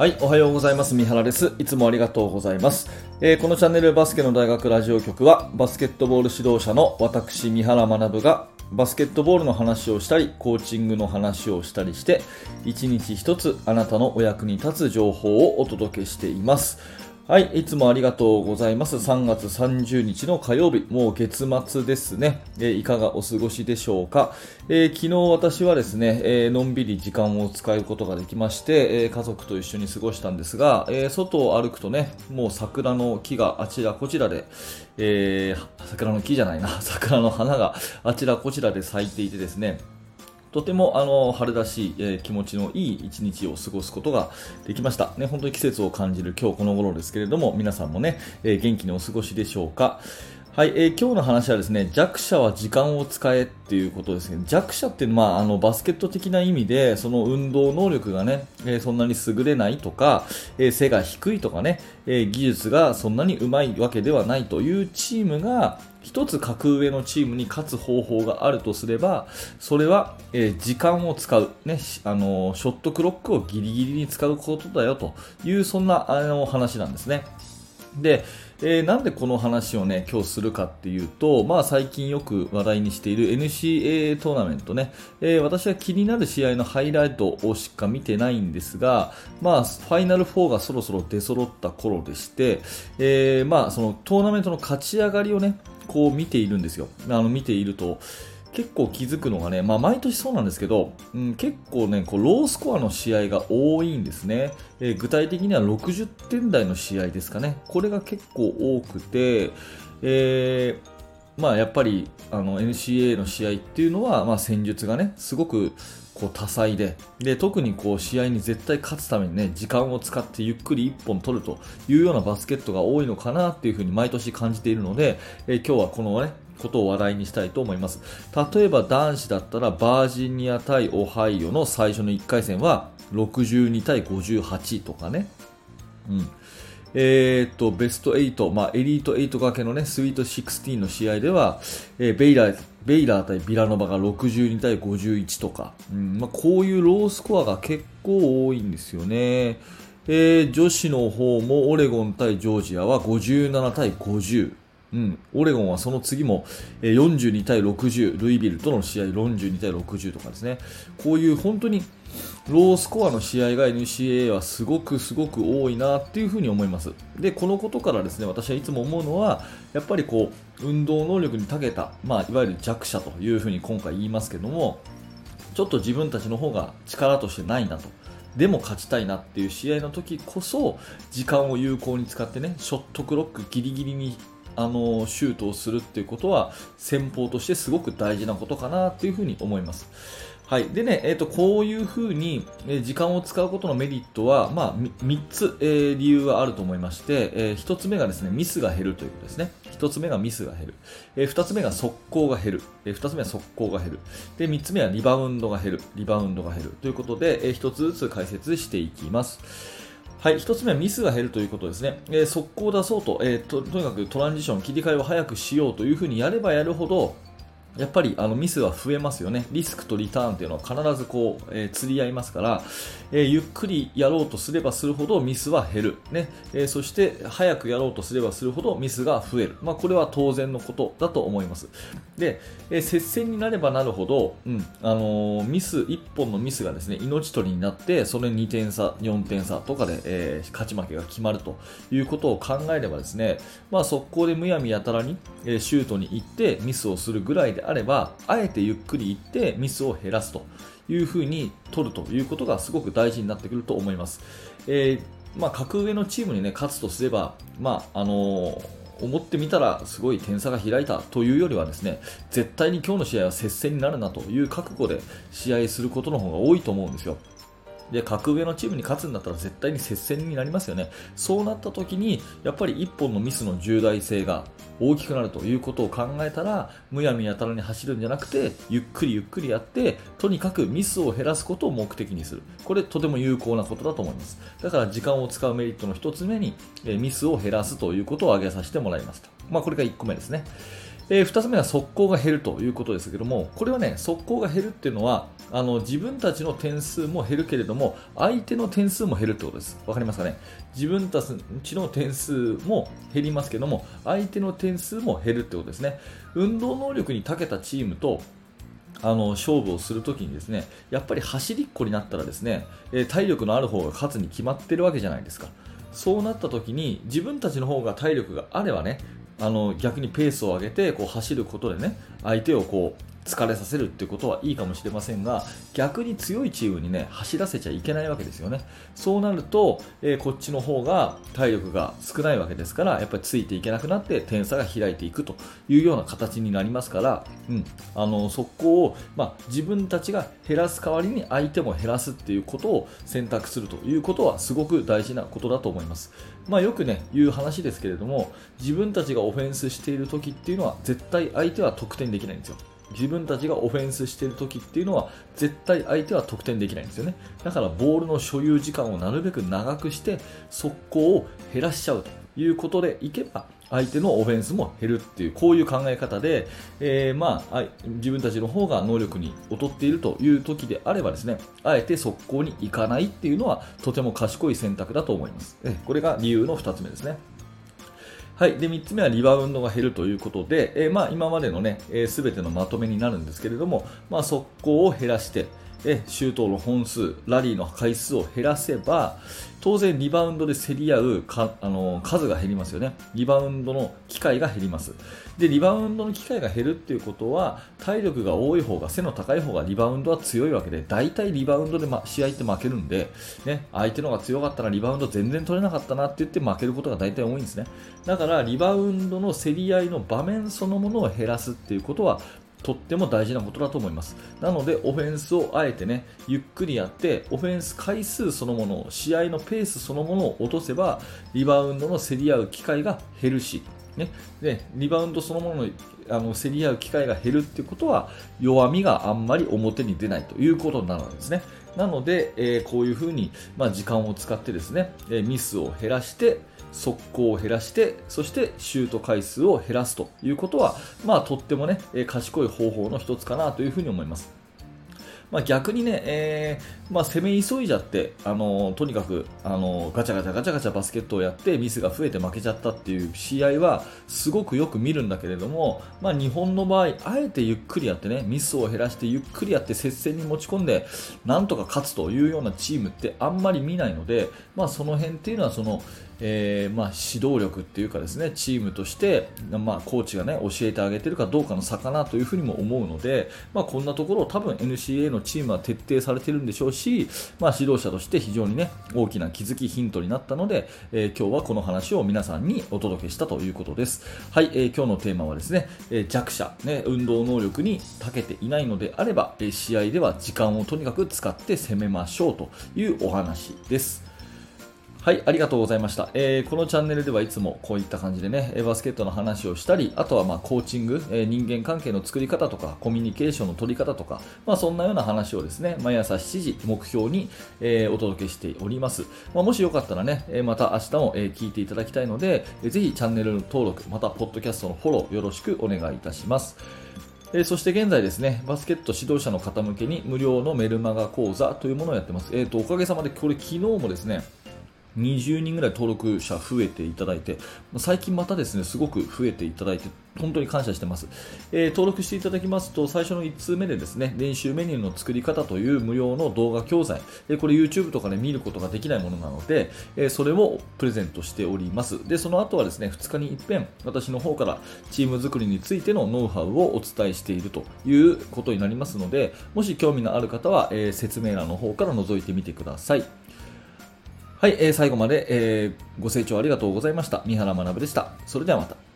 はい、おはようございます。三原です。いつもありがとうございます。えー、このチャンネルバスケの大学ラジオ局は、バスケットボール指導者の私、三原学が、バスケットボールの話をしたり、コーチングの話をしたりして、一日一つあなたのお役に立つ情報をお届けしています。はい、いつもありがとうございます。3月30日の火曜日、もう月末ですね。え、いかがお過ごしでしょうか、えー、昨日私はですね、えー、のんびり時間を使うことができまして、え家族と一緒に過ごしたんですが、え外を歩くとね、もう桜の木があちらこちらで、え桜の木じゃないな、桜の花があちらこちらで咲いていてですね、とてもあの春らしい、えー、気持ちのいい一日を過ごすことができました。ね、本当に季節を感じる今日この頃ですけれども、皆さんもね、えー、元気にお過ごしでしょうか？はい、えー、今日の話はですね、弱者は時間を使えっていうことですね。弱者っていうのは、まあ、あの、バスケット的な意味で、その運動能力がね、えー、そんなに優れないとか、えー、背が低いとかね、え技術がそんなに上手いわけではないというチームが、一つ格上のチームに勝つ方法があるとすれば、それは、え、時間を使う、ね、あのショットクロックをギリギリに使うことだよという、そんなあの話なんですね。で、えー、なんでこの話をね、今日するかっていうと、まあ最近よく話題にしている NCAA トーナメントね、えー、私は気になる試合のハイライトをしか見てないんですが、まあファイナル4がそろそろ出揃った頃でして、えー、まあそのトーナメントの勝ち上がりをね、こう見ているんですよ。あの見ていると、結構気づくのがね、まあ、毎年そうなんですけど、うん、結構ね、こうロースコアの試合が多いんですね、えー、具体的には60点台の試合ですかね。これが結構多くて、えー、まあ、やっぱりあの NCA の試合っていうのは、まあ、戦術がね、すごくこう多彩でで特にこう試合に絶対勝つためにね時間を使ってゆっくり1本取るというようなバスケットが多いのかなっていうふに毎年感じているので、えー、今日はこのねことを話題にしたいと思います。例えば男子だったらバージニア対オハイオの最初の1回戦は62対58とかね。うん。えー、っと、ベスト8、まあ、エリート8掛けのね、スイート16の試合では、えー、ベイラー、ベイラー対ビラノバが62対51とか、うんまあ、こういうロースコアが結構多いんですよね。えー、女子の方もオレゴン対ジョージアは57対50。うん、オレゴンはその次も42対60、ルイビルとの試合42対60とかですね、こういう本当にロースコアの試合が NCAA はすごくすごく多いなっていうふうに思います。で、このことからですね、私はいつも思うのは、やっぱりこう、運動能力に長けた、まあ、いわゆる弱者というふうに今回言いますけども、ちょっと自分たちの方が力としてないなと。でも勝ちたいなっていう試合の時こそ時間を有効に使ってねショットクロックギリギリにあのシュートをするっていうことは戦法としてすごく大事なことかなっていうふうに思います。はい。でね、えっ、ー、と、こういうふうに、時間を使うことのメリットは、まあ、3つ、えー、理由があると思いまして、えー、1つ目がですね、ミスが減るということですね。1つ目がミスが減る。えー、2つ目が速攻が減る。えー、2つ目は速攻が減る。で、3つ目はリバウンドが減る。リバウンドが減る。ということで、え、1つずつ解説していきます。はい、1つ目はミスが減るということですね。えー、速攻を出そうと,、えーと、とにかくトランジション、切り替えを早くしようというふうにやればやるほど、やっぱりあのミスは増えますよね。リスクとリターンというのは必ずこう、えー、釣り合いますから、えー、ゆっくりやろうとすればするほどミスは減る。ねえー、そして早くやろうとすればするほどミスが増える。まあ、これは当然のことだと思います。で、え接戦になればなるほど、うんあのミス、1本のミスがですね、命取りになって、それ2点差、4点差とかで、え勝ち負けが決まるということを考えればですね、まあ、速攻でむやみやたらに、えシュートに行ってミスをするぐらいでであれば、あえてゆっくり行ってミスを減らすというふうに取るということがすごく大事になってくると思います。えー、まあ、格上のチームに、ね、勝つとすれば、まああのー思ってみたらすごい点差が開いたというよりはですね絶対に今日の試合は接戦になるなという覚悟で試合することの方が多いと思うんですよ。で、格上のチームに勝つんだったら絶対に接戦になりますよね。そうなった時に、やっぱり1本のミスの重大性が大きくなるということを考えたら、むやみやたらに走るんじゃなくて、ゆっくりゆっくりやって、とにかくミスを減らすことを目的にする。これとても有効なことだと思います。だから時間を使うメリットの1つ目に、ミスを減らすということを挙げさせてもらいますと。まあ、これが1個目ですね。えー、2つ目は速攻が減るということですけども、これはね、速攻が減るっていうのは、あの自分たちの点数も減るけれども、相手の点数も減るってことです。わかりますかね？自分たちの点数も減りますけども、相手の点数も減るってことですね。運動能力に長けたチームと、あの勝負をするときにですねやっぱり走りっこになったらですね、え体力のある方が勝つに決まってるわけじゃないですかそうなったときに自分たちの方が体力があればねあの逆にペースを上げてこう走ることでね相手をこう疲れさせるっていうことはいいかもしれませんが逆に強いチームにね走らせちゃいけないわけですよね。そうなると、えー、こっちの方が体力が少ないわけですからやっぱりついていけなくなって点差が開いていくというような形になりますから、うん、あの速攻を、まあ、自分たちが減らす代わりに相手も減らすっていうことを選択するということはすごく大事なことだと思います。まあ、よくね言う話ですけれども自分たちがオフェンスしている時っていうのは絶対相手は得点できないんですよ。自分たちがオフェンスしている時っていうのは絶対相手は得点できないんですよね。だからボールの所有時間をなるべく長くして速攻を減らしちゃうということでいけば相手のオフェンスも減るっていうこういう考え方で、えー、まあ、自分たちの方が能力に劣っているという時であればですねあえて速攻に行かないっていうのはとても賢い選択だと思います。これが理由の2つ目ですね。はい、で3つ目はリバウンドが減るということで、えー、まあ、今までのね、えー、全てのまとめになるんですけれども、まあ、速攻を減らして、えシュートの本数、ラリーの回数を減らせば、当然リバウンドで競り合うかあの数が減りますよね。リバウンドの機会が減ります。で、リバウンドの機会が減るっていうことは、体力が多い方が、背の高い方がリバウンドは強いわけで、大体リバウンドで、ま、試合って負けるんで、ね、相手の方が強かったらリバウンド全然取れなかったなって言って負けることが大体多いんですね。だから、リバウンドの競り合いの場面そのものを減らすっていうことは、とっても大事なことだと思います。なので、オフェンスをあえてね、ゆっくりやって、オフェンス回数そのもの、試合のペースそのものを落とせば、リバウンドの競り合う機会が減るし、ね、でリバウンドそのもののあの競り合う機会が減るっていうことは弱みがあんまり表に出ないということになるんですね。なので、えー、こういうふうに、まあ、時間を使ってですね、えー、ミスを減らして、速攻を減らして、そしてシュート回数を減らすということは、まあ、とってもね、え賢い方法の一つかなというふうに思います。まあ、逆にね、えー、まあ、攻め急いじゃって、あのとにかく、あのガチャガチャガチャガチャバスケットをやってミスが増えて負けちゃったっていう試合はすごくよく見るんだけれども、まあ、日本の場合、あえてゆっくりやってね、ミスを減らしてゆっくりやって接戦に持ち込んで、なんとか勝つというようなチームってあんまり見ないので、まあ、その辺っていうのはその、えー、まあ、指導力っていうかですねチームとして、まあ、コーチが、ね、教えてあげてるかどうかの差かなというふにも思うので、まあ、こんなところを多分 NCA のチームは徹底されてるんでしょうし、まあ、指導者として非常に、ね、大きな気づきヒントになったので、えー、今日はこの話を皆さんにお届けしたということです。はい、えー、今日のテーマはですね、え弱者、ね、運動能力に長けていないのであれば、試合では時間をとにかく使って攻めましょうというお話です。はい、ありがとうございました、えー、このチャンネルではいつもこういった感じでね、バスケットの話をしたり、あとはまコーチング、えー、人間関係の作り方とか、コミュニケーションの取り方とか、まあ、そんなような話をですね、毎朝7時目標に、えー、お届けしております。まあ、もしよかったらね、また明日も、え聞いていただきたいので、ぜひチャンネル登録、またポッドキャストのフォローよろしくお願いいたします。えそして現在ですね、バスケット指導者の方向けに無料のメルマガ講座というものをやってます。えっ、と、おかげさまでこれ昨日もですね、20人ぐらい登録者増えていただいて、最近またですね、すごく増えていただいて、本当に感謝してます。えー、登録していただきますと、最初の1通目でですね、練習メニューの作り方という無料の動画教材、え、これ YouTube とかで見ることができないものなので、え、それをプレゼントしております。で、その後はですね、2日に一遍、私の方からチーム作りについてのノウハウをお伝えしているということになりますので、もし興味のある方は、え説明欄の方から覗いてみてください。はい、えー、最後まで、えー、ご清聴ありがとうございました。三原学でした。それではまた。